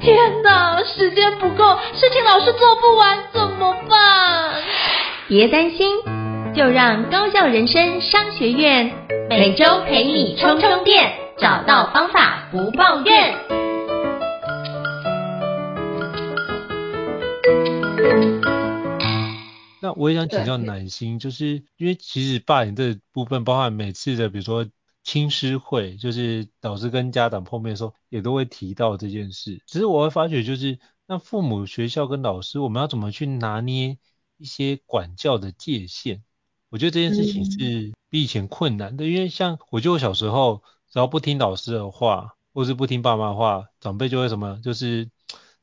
天哪，时间不够，事情老是做不完，怎么办？别担心，就让高效人生商学院每周陪你充充电，找到方法不抱怨。那我也想请教暖心，就是因为其实霸凌这部分，包含每次的，比如说亲师会，就是老师跟家长碰面的时候，也都会提到这件事。只是我会发觉，就是那父母、学校跟老师，我们要怎么去拿捏？一些管教的界限，我觉得这件事情是比以前困难的，嗯、因为像我觉得我小时候，只要不听老师的话，或是不听爸妈的话，长辈就会什么，就是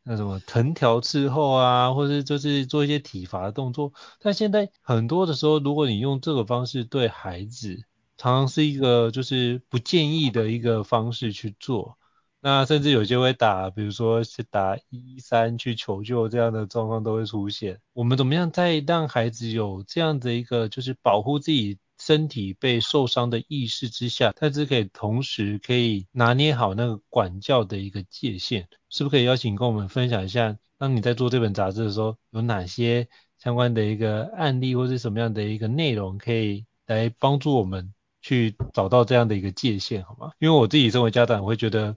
那什么藤条伺候啊，或是就是做一些体罚的动作。但现在很多的时候，如果你用这个方式对孩子，常常是一个就是不建议的一个方式去做。那甚至有些会打，比如说是打一三去求救这样的状况都会出现。我们怎么样在让孩子有这样的一个就是保护自己身体被受伤的意识之下，他是可以同时可以拿捏好那个管教的一个界限，是不是可以邀请跟我们分享一下？当你在做这本杂志的时候，有哪些相关的一个案例或是什么样的一个内容可以来帮助我们去找到这样的一个界限，好吗？因为我自己身为家长，我会觉得。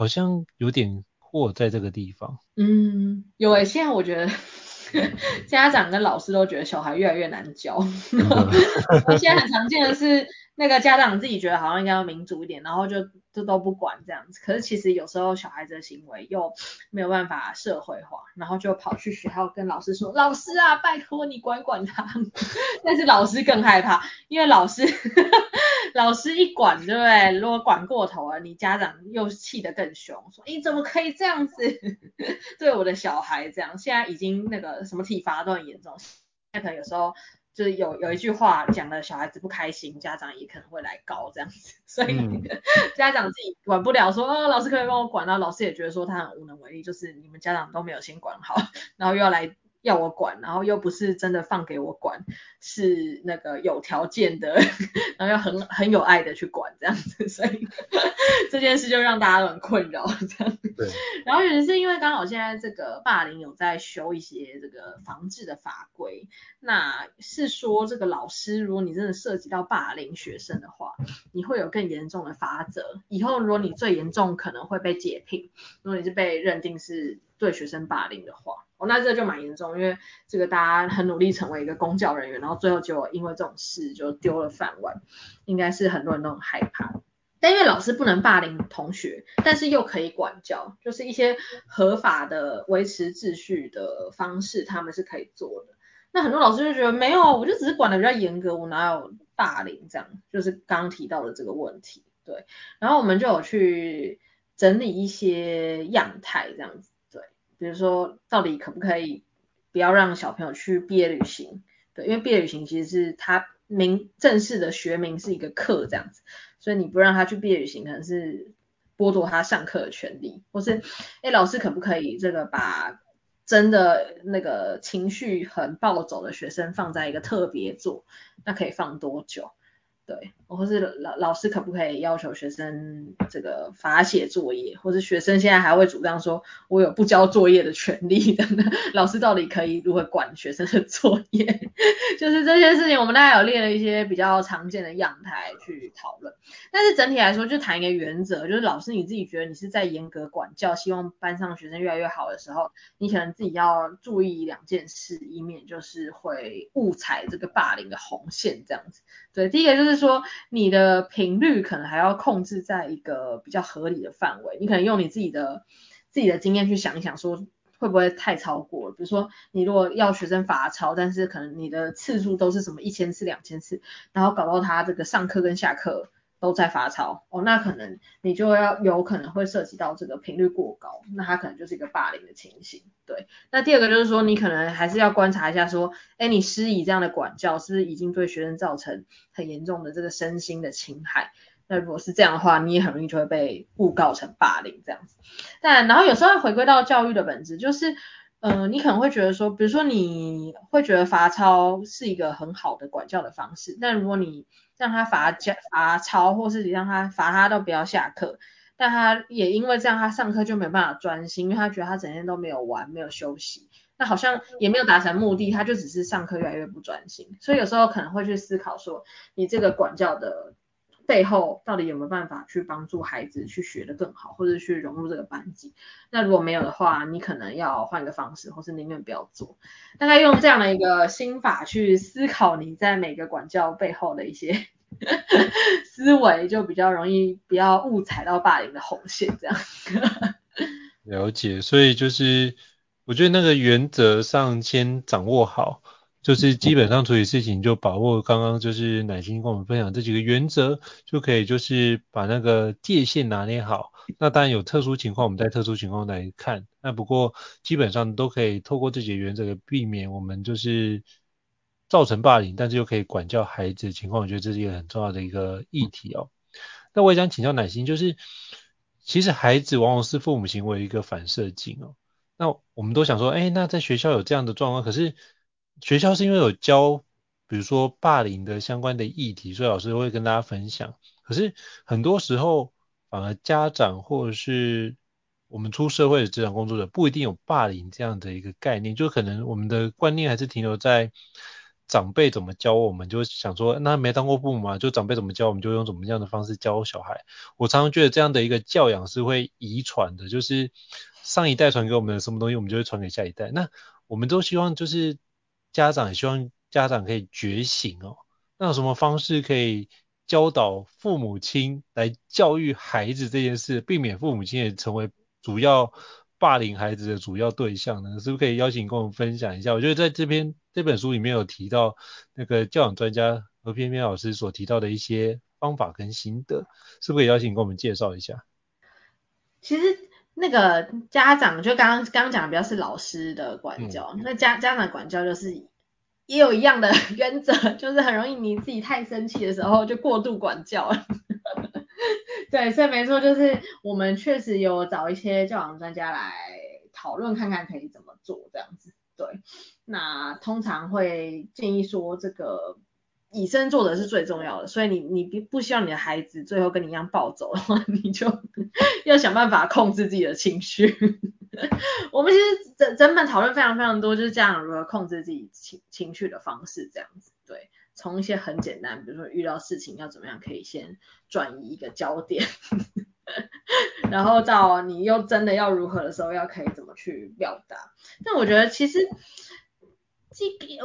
好像有点祸在这个地方。嗯，有诶、欸，现在我觉得 家长跟老师都觉得小孩越来越难教。现在很常见的是。那个家长自己觉得好像应该要民主一点，然后就就都不管这样子。可是其实有时候小孩子的行为又没有办法社会化，然后就跑去学校跟老师说：“老师啊，拜托你管管他。”但是老师更害怕，因为老师 老师一管，对不对？如果管过头了，你家长又气得更凶，说：“你怎么可以这样子 对我的小孩这样？”现在已经那个什么体罚都很严重，那可能有时候。就是有有一句话讲的小孩子不开心，家长也可能会来告这样子，所以、嗯、家长自己管不了说，说、哦、啊老师可以帮我管，啊老师也觉得说他很无能为力，就是你们家长都没有先管好，然后又要来。要我管，然后又不是真的放给我管，是那个有条件的，然后要很很有爱的去管这样子，所以 这件事就让大家都很困扰这样。对。然后也是因为刚好现在这个霸凌有在修一些这个防治的法规，那是说这个老师，如果你真的涉及到霸凌学生的话，你会有更严重的罚则。以后如果你最严重可能会被解聘，如果你是被认定是对学生霸凌的话。哦，那这就蛮严重，因为这个大家很努力成为一个公教人员，然后最后就因为这种事就丢了饭碗，应该是很多人都很害怕。但因为老师不能霸凌同学，但是又可以管教，就是一些合法的维持秩序的方式，他们是可以做的。那很多老师就觉得没有，我就只是管的比较严格，我哪有霸凌这样？就是刚刚提到的这个问题，对。然后我们就有去整理一些样态这样子。比如说，到底可不可以不要让小朋友去毕业旅行？对，因为毕业旅行其实是他名正式的学名是一个课这样子，所以你不让他去毕业旅行，可能是剥夺他上课的权利，或是，哎，老师可不可以这个把真的那个情绪很暴走的学生放在一个特别座？那可以放多久？对，或是老老师可不可以要求学生这个罚写作业，或是学生现在还会主张说，我有不交作业的权利等等，老师到底可以如何管学生的作业？就是这些事情，我们大概有列了一些比较常见的样态去讨论。但是整体来说，就谈一个原则，就是老师你自己觉得你是在严格管教，希望班上学生越来越好的时候，你可能自己要注意两件事，以免就是会误踩这个霸凌的红线这样子。对，第一个就是。说你的频率可能还要控制在一个比较合理的范围，你可能用你自己的自己的经验去想一想，说会不会太超过了？比如说你如果要学生罚抄，但是可能你的次数都是什么一千次、两千次，然后搞到他这个上课跟下课。都在罚抄哦，那可能你就要有可能会涉及到这个频率过高，那他可能就是一个霸凌的情形。对，那第二个就是说，你可能还是要观察一下，说，哎，你施以这样的管教，是不是已经对学生造成很严重的这个身心的侵害？那如果是这样的话，你也很容易就会被误告成霸凌这样子。但然后有时候回归到教育的本质，就是。嗯、你可能会觉得说，比如说你会觉得罚抄是一个很好的管教的方式，但如果你让他罚教罚抄，或是你让他罚他都不要下课，但他也因为这样，他上课就没办法专心，因为他觉得他整天都没有玩，没有休息，那好像也没有达成目的，他就只是上课越来越不专心。所以有时候可能会去思考说，你这个管教的背后到底有没有办法去帮助孩子去学得更好，或者去融入这个班级？那如果没有的话，你可能要换个方式，或是宁愿不要做。大概用这样的一个心法去思考你在每个管教背后的一些。思维就比较容易，不要误踩到霸凌的红线，这样。了解，所以就是我觉得那个原则上先掌握好，就是基本上处理事情就把握刚刚就是乃心跟我们分享这几个原则，就可以就是把那个界限拿捏好。那当然有特殊情况，我们在特殊情况来看。那不过基本上都可以透过这几个原则避免我们就是。造成霸凌，但是又可以管教孩子的情况，我觉得这是一个很重要的一个议题哦。那我也想请教乃心，就是其实孩子往往是父母行为一个反射镜哦。那我们都想说，哎，那在学校有这样的状况，可是学校是因为有教，比如说霸凌的相关的议题，所以老师会跟大家分享。可是很多时候，反而家长或者是我们出社会的职场工作者，不一定有霸凌这样的一个概念，就可能我们的观念还是停留在。长辈怎么教我们，就想说那没当过父母嘛，就长辈怎么教，我们就用怎么样的方式教小孩。我常常觉得这样的一个教养是会遗传的，就是上一代传给我们的什么东西，我们就会传给下一代。那我们都希望就是家长也希望家长可以觉醒哦。那有什么方式可以教导父母亲来教育孩子这件事，避免父母亲也成为主要霸凌孩子的主要对象呢？是不是可以邀请跟我们分享一下？我觉得在这边。这本书里面有提到那个教养专家何翩翩老师所提到的一些方法跟心得，是不是可以邀请跟我们介绍一下？其实那个家长就刚刚刚讲的比较是老师的管教，嗯、那家家长管教就是也有一样的 原则，就是很容易你自己太生气的时候就过度管教了。对，所以没错，就是我们确实有找一些教养专家来讨论看看可以怎么做这样子。对，那通常会建议说，这个以身作则是最重要的，所以你你不不希望你的孩子最后跟你一样暴走的话，你就要想办法控制自己的情绪。我们其实整整本讨论非常非常多，就是这样如何控制自己情情绪的方式，这样子。对，从一些很简单，比如说遇到事情要怎么样可以先转移一个焦点。然后到你又真的要如何的时候，要可以怎么去表达？但我觉得其实，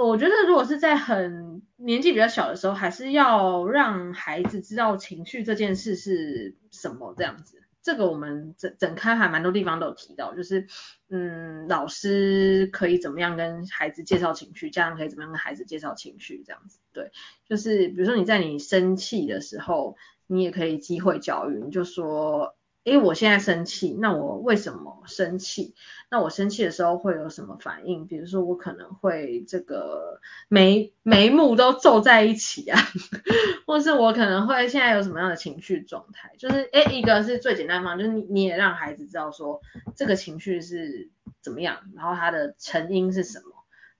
我觉得如果是在很年纪比较小的时候，还是要让孩子知道情绪这件事是什么这样子。这个我们整整开还蛮多地方都有提到，就是嗯，老师可以怎么样跟孩子介绍情绪，家长可以怎么样跟孩子介绍情绪这样子。对，就是比如说你在你生气的时候。你也可以机会教育，你就说，诶，我现在生气，那我为什么生气？那我生气的时候会有什么反应？比如说我可能会这个眉眉目都皱在一起啊，或是我可能会现在有什么样的情绪状态？就是，诶，一个是最简单方，就是你你也让孩子知道说这个情绪是怎么样，然后它的成因是什么。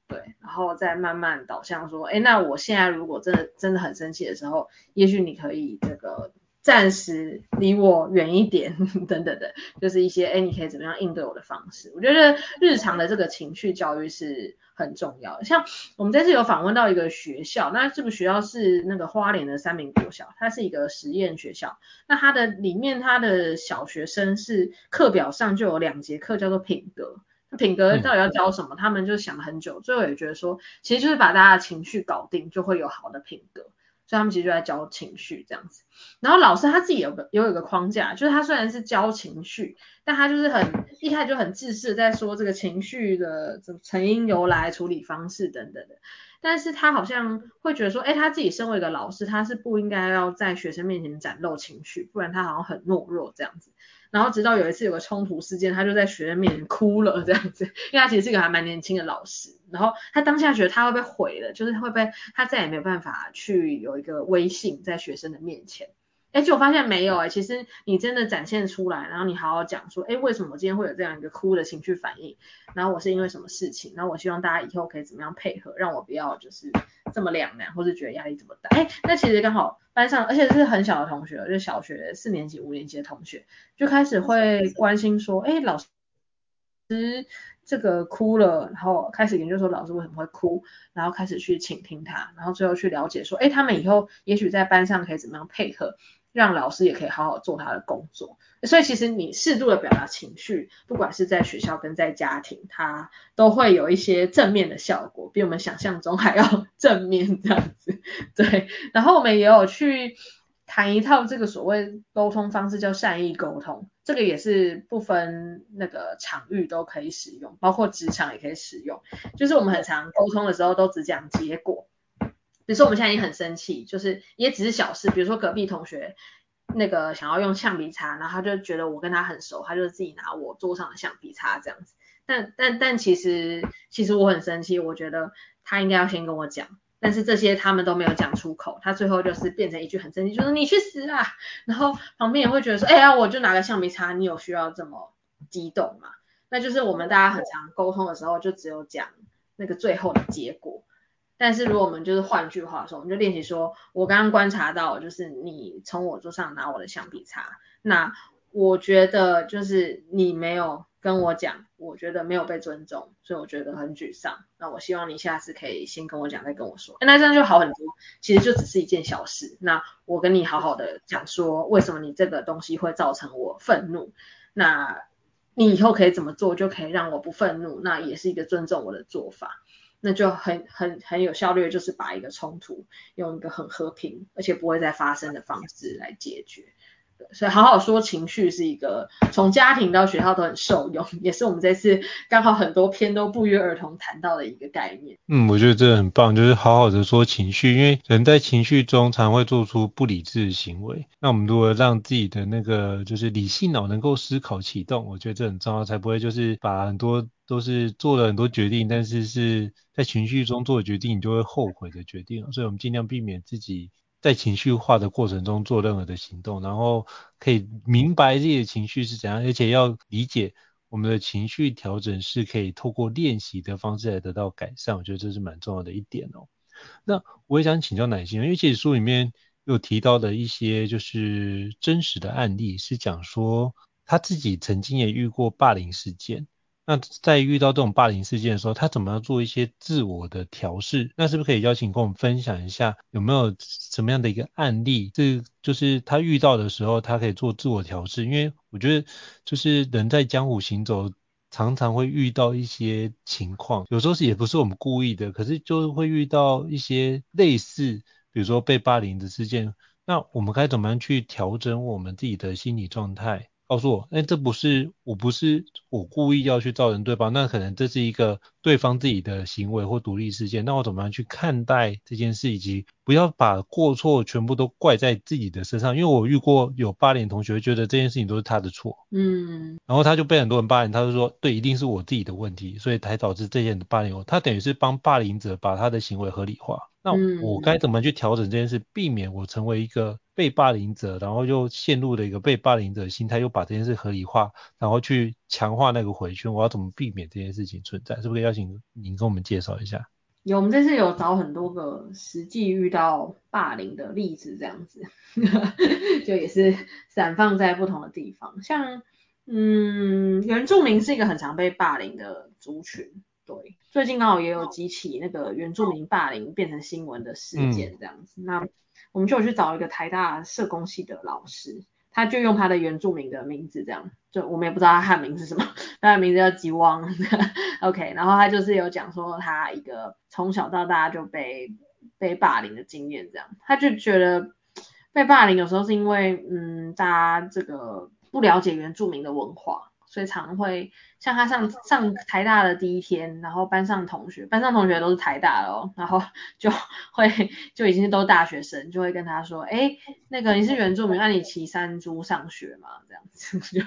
对，然后再慢慢导向说，哎，那我现在如果真的真的很生气的时候，也许你可以这个暂时离我远一点，等等的，就是一些哎，你可以怎么样应对我的方式。我觉得日常的这个情绪教育是很重要的。像我们这次有访问到一个学校，那这个学校是那个花莲的三明国小，它是一个实验学校。那它的里面，它的小学生是课表上就有两节课叫做品格。品格到底要教什么？嗯、他们就想了很久，最后也觉得说，其实就是把大家的情绪搞定，就会有好的品格。所以他们其实就在教情绪这样子。然后老师他自己有个也有个框架，就是他虽然是教情绪，但他就是很一开始就很自私在说这个情绪的成因由来、处理方式等等的。但是他好像会觉得说，哎，他自己身为一个老师，他是不应该要在学生面前展露情绪，不然他好像很懦弱这样子。然后直到有一次有个冲突事件，他就在学生面前哭了这样子，因为他其实是一个还蛮年轻的老师，然后他当下觉得他会被毁了，就是会被他再也没有办法去有一个威信在学生的面前，哎，就我发现没有哎，其实你真的展现出来，然后你好好讲说，哎，为什么我今天会有这样一个哭的情绪反应？然后我是因为什么事情？然后我希望大家以后可以怎么样配合，让我不要就是这么两难，或是觉得压力这么大。哎，那其实刚好班上，而且是很小的同学，就小学四年级、五年级的同学，就开始会关心说，哎，老师。这个哭了，然后开始研究说老师为什么会哭，然后开始去倾听他，然后最后去了解说，哎，他们以后也许在班上可以怎么样配合，让老师也可以好好做他的工作。所以其实你适度的表达情绪，不管是在学校跟在家庭，它都会有一些正面的效果，比我们想象中还要 正面这样子。对，然后我们也有去。谈一套这个所谓沟通方式叫善意沟通，这个也是不分那个场域都可以使用，包括职场也可以使用。就是我们很常沟通的时候都只讲结果，比如说我们现在已经很生气，就是也只是小事，比如说隔壁同学那个想要用橡皮擦，然后他就觉得我跟他很熟，他就自己拿我桌上的橡皮擦这样子。但但但其实其实我很生气，我觉得他应该要先跟我讲。但是这些他们都没有讲出口，他最后就是变成一句很生气，就是你去死啊！然后旁边也会觉得说，哎呀，我就拿个橡皮擦，你有需要这么激动吗？那就是我们大家很常沟通的时候，就只有讲那个最后的结果。但是如果我们就是换句话说，我们就练习说，我刚刚观察到，就是你从我桌上拿我的橡皮擦，那我觉得就是你没有。跟我讲，我觉得没有被尊重，所以我觉得很沮丧。那我希望你下次可以先跟我讲，再跟我说。那这样就好很多。其实就只是一件小事。那我跟你好好的讲说，为什么你这个东西会造成我愤怒？那你以后可以怎么做，就可以让我不愤怒？那也是一个尊重我的做法。那就很很很有效率，就是把一个冲突用一个很和平，而且不会再发生的方式来解决。所以好好说情绪是一个从家庭到学校都很受用，也是我们这次刚好很多篇都不约而同谈到的一个概念。嗯，我觉得这很棒，就是好好的说情绪，因为人在情绪中常会做出不理智的行为。那我们如何让自己的那个就是理性脑能够思考启动，我觉得这很重要，才不会就是把很多都是做了很多决定，但是是在情绪中做的决定，你就会后悔的决定。所以我们尽量避免自己。在情绪化的过程中做任何的行动，然后可以明白自己的情绪是怎样，而且要理解我们的情绪调整是可以透过练习的方式来得到改善，我觉得这是蛮重要的一点哦。那我也想请教乃馨，因为其实书里面有提到的一些就是真实的案例，是讲说他自己曾经也遇过霸凌事件。那在遇到这种霸凌事件的时候，他怎么样做一些自我的调试？那是不是可以邀请跟我们分享一下，有没有什么样的一个案例？这就是他遇到的时候，他可以做自我调试。因为我觉得，就是人在江湖行走，常常会遇到一些情况，有时候是也不是我们故意的，可是就会遇到一些类似，比如说被霸凌的事件。那我们该怎么样去调整我们自己的心理状态？告诉我，哎，这不是，我不是我故意要去造成对方，那可能这是一个对方自己的行为或独立事件，那我怎么样去看待这件事，以及不要把过错全部都怪在自己的身上，因为我遇过有霸凌同学觉得这件事情都是他的错，嗯，然后他就被很多人霸凌，他就说，对，一定是我自己的问题，所以才导致这件的霸凌。我，他等于是帮霸凌者把他的行为合理化。那我该怎么去调整这件事，避免我成为一个被霸凌者，然后又陷入了一个被霸凌者的心态，又把这件事合理化，然后去强化那个回圈？我要怎么避免这件事情存在？是不是邀请您跟我们介绍一下？有，我们这次有找很多个实际遇到霸凌的例子，这样子，就也是散放在不同的地方。像，嗯，原住民是一个很常被霸凌的族群。对，最近刚好也有几起那个原住民霸凌变成新闻的事件这样子，嗯、那我们就去找一个台大社工系的老师，他就用他的原住民的名字这样，就我们也不知道他汉名是什么，他的名字叫吉汪，OK，然后他就是有讲说他一个从小到大就被被霸凌的经验这样，他就觉得被霸凌有时候是因为嗯大家这个不了解原住民的文化。所以常会像他上上台大的第一天，然后班上同学，班上同学都是台大的哦，然后 就会就已经都大学生，就会跟他说，哎，那个你是原住民，那你骑山猪上学吗？这样子 就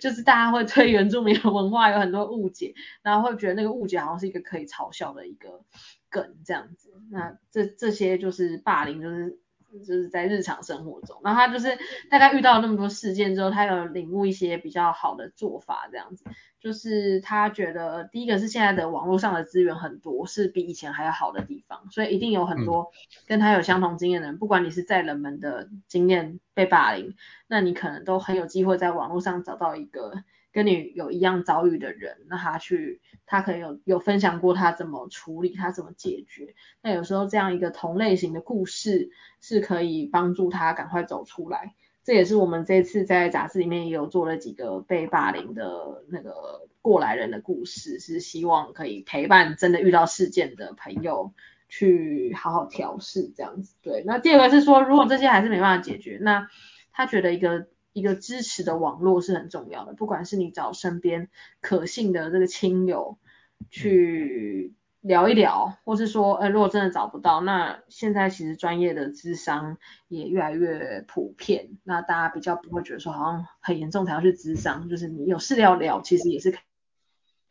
就是大家会对原住民的文化有很多误解，然后会觉得那个误解好像是一个可以嘲笑的一个梗这样子。那这这些就是霸凌，就是就是在日常生活中，然后他就是大概遇到那么多事件之后，他有领悟一些比较好的做法，这样子，就是他觉得第一个是现在的网络上的资源很多，是比以前还要好的地方，所以一定有很多跟他有相同经验的人，不管你是在人们的经验被霸凌，那你可能都很有机会在网络上找到一个。跟你有一样遭遇的人，那他去，他可能有有分享过他怎么处理，他怎么解决。那有时候这样一个同类型的故事是可以帮助他赶快走出来。这也是我们这次在杂志里面也有做了几个被霸凌的那个过来人的故事，是希望可以陪伴真的遇到事件的朋友去好好调试这样子。对，那第二个是说，如果这些还是没办法解决，那他觉得一个。一个支持的网络是很重要的，不管是你找身边可信的这个亲友去聊一聊，或是说，呃，如果真的找不到，那现在其实专业的智商也越来越普遍，那大家比较不会觉得说好像很严重才要去咨商，就是你有事要聊，其实也是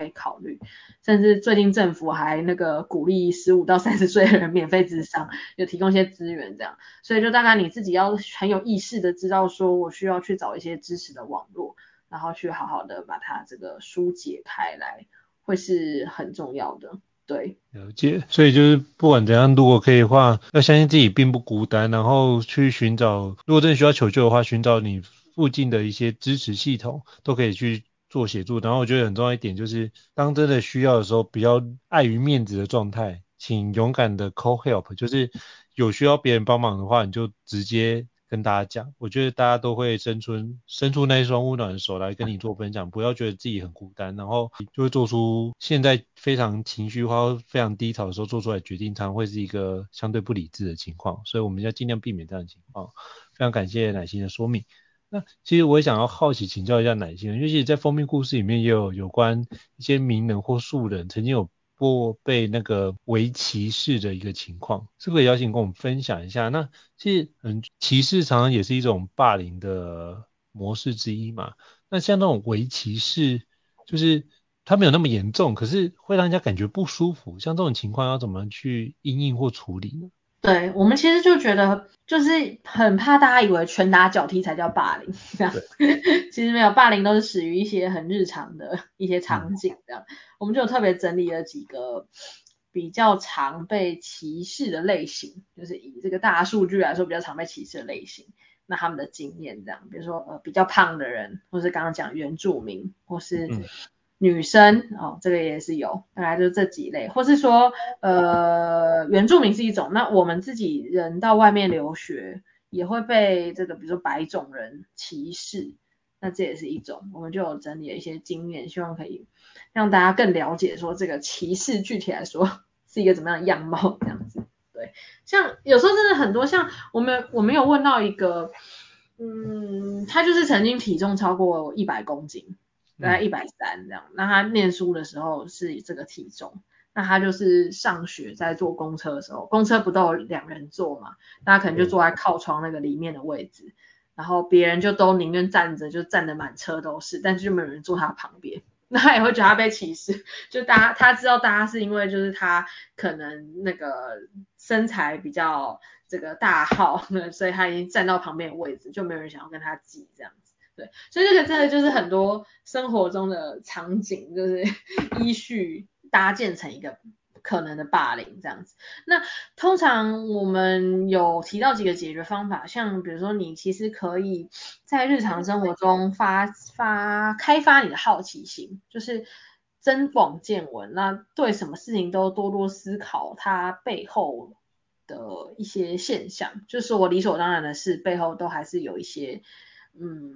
可以。考虑，甚至最近政府还那个鼓励十五到三十岁的人免费咨商，有提供一些资源这样，所以就大概你自己要很有意识的知道说，我需要去找一些支持的网络，然后去好好的把它这个疏解开来，会是很重要的。对，了解。所以就是不管怎样，如果可以的话，要相信自己并不孤单，然后去寻找，如果真的需要求救的话，寻找你附近的一些支持系统，都可以去。做协助，然后我觉得很重要一点就是，当真的需要的时候，比较碍于面子的状态，请勇敢的 call help，就是有需要别人帮忙的话，你就直接跟大家讲。我觉得大家都会伸出伸出那一双温暖的手来跟你做分享，不要觉得自己很孤单，然后就会做出现在非常情绪化、非常低潮的时候做出来决定，常常会是一个相对不理智的情况，所以我们要尽量避免这样的情况。非常感谢乃心的说明。那其实我也想要好奇请教一下乃馨，因为其实在封面故事里面也有有关一些名人或素人曾经有过被那个为歧视的一个情况，是不是可以邀请跟我们分享一下？那其实嗯，歧视常常也是一种霸凌的模式之一嘛。那像那种为歧视，就是它没有那么严重，可是会让人家感觉不舒服，像这种情况要怎么去应应或处理呢？对，我们其实就觉得，就是很怕大家以为拳打脚踢才叫霸凌，这样。其实没有，霸凌都是始于一些很日常的一些场景，这样。嗯、我们就特别整理了几个比较常被歧视的类型，就是以这个大数据来说比较常被歧视的类型，那他们的经验这样，比如说呃比较胖的人，或是刚刚讲原住民，或是。女生哦，这个也是有，大概就这几类，或是说呃原住民是一种，那我们自己人到外面留学也会被这个比如说白种人歧视，那这也是一种，我们就有整理了一些经验，希望可以让大家更了解说这个歧视具体来说 是一个怎么样的样貌这样子，对，像有时候真的很多，像我们我们有问到一个，嗯，他就是曾经体重超过一百公斤。大概一百三这样，那他念书的时候是这个体重，那他就是上学在坐公车的时候，公车不都有两人坐嘛，大家可能就坐在靠窗那个里面的位置，然后别人就都宁愿站着，就站得满车都是，但是就没有人坐他旁边，那他也会觉得他被歧视，就大家他知道大家是因为就是他可能那个身材比较这个大号，所以他已经站到旁边的位置，就没有人想要跟他挤这样。对，所以这个真的就是很多生活中的场景，就是 依序搭建成一个可能的霸凌这样子。那通常我们有提到几个解决方法，像比如说你其实可以在日常生活中发发开发你的好奇心，就是增广见闻，那对什么事情都多多思考它背后的一些现象，就是我理所当然的事背后都还是有一些。嗯，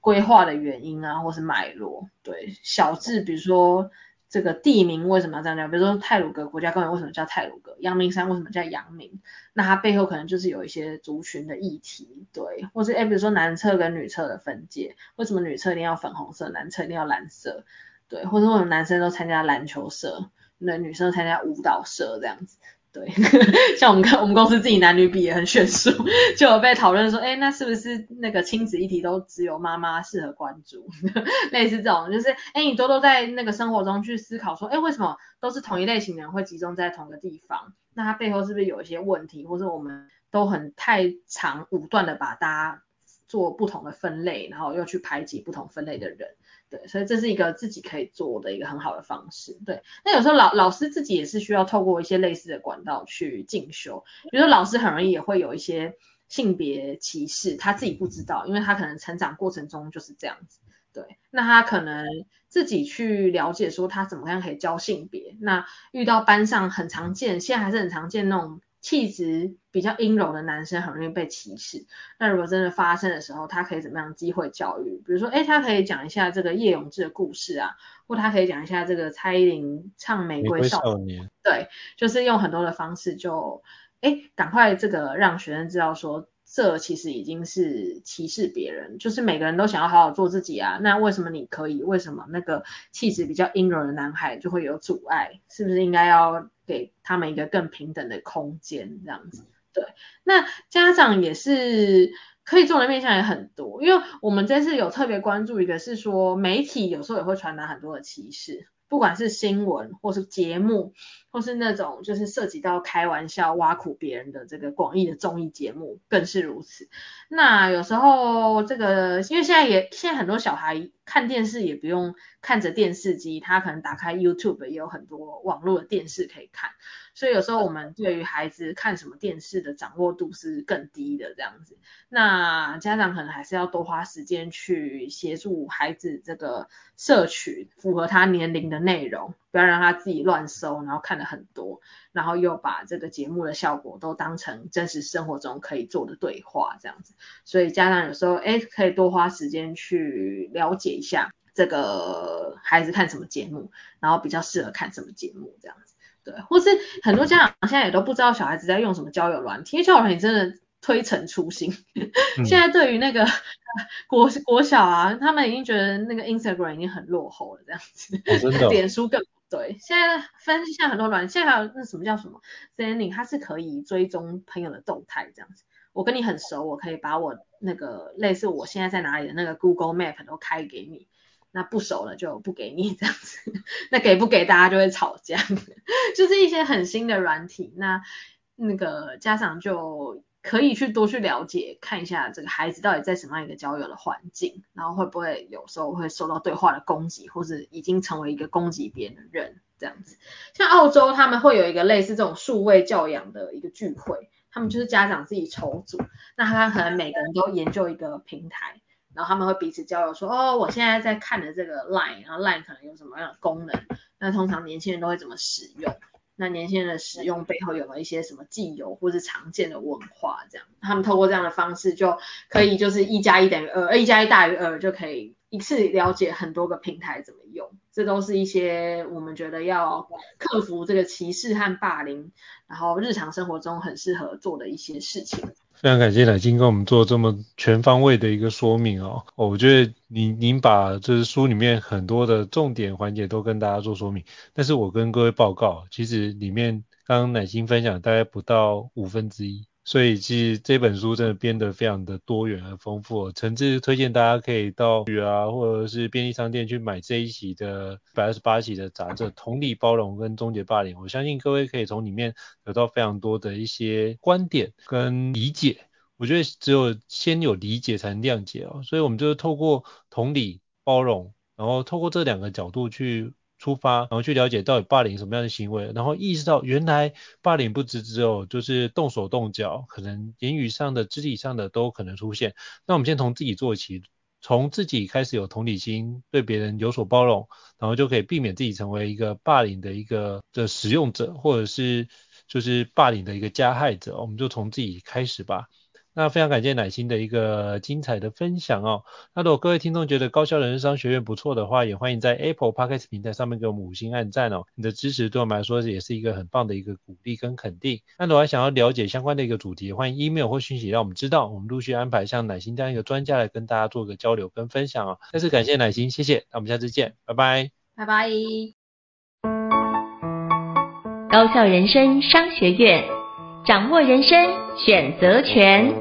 规划的原因啊，或是脉络，对，小至比如说这个地名为什么要这样讲，比如说泰鲁阁国家公园为什么叫泰鲁阁，阳明山为什么叫阳明，那它背后可能就是有一些族群的议题，对，或是诶比如说男厕跟女厕的分界，为什么女厕一定要粉红色，男厕一定要蓝色，对，或者为什么男生都参加篮球社，那女生参加舞蹈社这样子。对，像我们看我们公司自己男女比也很悬殊，就有被讨论说，哎，那是不是那个亲子议题都只有妈妈适合关注？类似这种，就是哎，你多多在那个生活中去思考说，哎，为什么都是同一类型的人会集中在同个地方？那它背后是不是有一些问题，或者我们都很太长武断的把大家做不同的分类，然后又去排挤不同分类的人。对，所以这是一个自己可以做的一个很好的方式。对，那有时候老老师自己也是需要透过一些类似的管道去进修。比如说老师很容易也会有一些性别歧视，他自己不知道，因为他可能成长过程中就是这样子。对，那他可能自己去了解说他怎么样可以教性别。那遇到班上很常见，现在还是很常见那种。气质比较阴柔的男生很容易被歧视。那如果真的发生的时候，他可以怎么样机会教育？比如说，哎，他可以讲一下这个叶永志的故事啊，或他可以讲一下这个蔡依林唱《玫瑰少年》。对，就是用很多的方式就，哎，赶快这个让学生知道说。这其实已经是歧视别人，就是每个人都想要好好做自己啊。那为什么你可以？为什么那个气质比较阴柔的男孩就会有阻碍？是不是应该要给他们一个更平等的空间？这样子，对。那家长也是可以做的面向也很多，因为我们这次有特别关注一个，是说媒体有时候也会传达很多的歧视。不管是新闻或是节目，或是那种就是涉及到开玩笑挖苦别人的这个广义的综艺节目，更是如此。那有时候这个，因为现在也现在很多小孩看电视也不用看着电视机，他可能打开 YouTube 也有很多网络的电视可以看。所以有时候我们对于孩子看什么电视的掌握度是更低的这样子，那家长可能还是要多花时间去协助孩子这个摄取符合他年龄的内容，不要让他自己乱搜，然后看了很多，然后又把这个节目的效果都当成真实生活中可以做的对话这样子。所以家长有时候哎可以多花时间去了解一下这个孩子看什么节目，然后比较适合看什么节目这样子。对，或是很多家长现在也都不知道小孩子在用什么交友软体，因为交友软体真的推陈出新。嗯、现在对于那个 国 国小啊，他们已经觉得那个 Instagram 已经很落后了，这样子。哦、真的、哦。脸书更对。现在分析现在很多软体，现在还有那什么叫什么 Zenly，它是可以追踪朋友的动态这样子。我跟你很熟，我可以把我那个类似我现在在哪里的那个 Google Map 都开给你。那不熟了就不给你 这样子，那给不给大家就会吵架，就是一些很新的软体，那那个家长就可以去多去了解，看一下这个孩子到底在什么样一个交友的环境，然后会不会有时候会受到对话的攻击，或是已经成为一个攻击别人的人这样子。像澳洲他们会有一个类似这种数位教养的一个聚会，他们就是家长自己筹组，那他可能每个人都研究一个平台。然后他们会彼此交流说，哦，我现在在看的这个 Line，然后 Line 可能有什么样的功能？那通常年轻人都会怎么使用？那年轻人的使用背后有没有一些什么既有或是常见的文化？这样，他们透过这样的方式就可以就是一加一等于二，一加一大于二，就可以一次了解很多个平台怎么用。这都是一些我们觉得要克服这个歧视和霸凌，然后日常生活中很适合做的一些事情。非常感谢乃金跟我们做这么全方位的一个说明哦，我觉得您您把就是书里面很多的重点环节都跟大家做说明，但是我跟各位报告，其实里面刚刚乃金分享大概不到五分之一。所以其实这本书真的编得非常的多元和丰富，诚挚推荐大家可以到啊或者是便利商店去买这一期的一百二十八期的杂志《同理包容跟终结霸凌》，我相信各位可以从里面得到非常多的一些观点跟理解。我觉得只有先有理解才能谅解哦，所以我们就是透过同理包容，然后透过这两个角度去。出发，然后去了解到底霸凌什么样的行为，然后意识到原来霸凌不只只有就是动手动脚，可能言语上的、肢体上的都可能出现。那我们先从自己做起，从自己开始有同理心，对别人有所包容，然后就可以避免自己成为一个霸凌的一个的使用者，或者是就是霸凌的一个加害者。我们就从自己开始吧。那非常感谢乃心的一个精彩的分享哦。那如果各位听众觉得高校人生商学院不错的话，也欢迎在 Apple Podcast 平台上面给我们五星按赞哦。你的支持对我们来说也是一个很棒的一个鼓励跟肯定。那如果还想要了解相关的一个主题，欢迎 email 或讯息让我们知道，我们陆续安排像乃心这样一个专家来跟大家做个交流跟分享哦。再次感谢乃心，谢谢。那我们下次见，拜拜。拜拜。高校人生商学院，掌握人生选择权。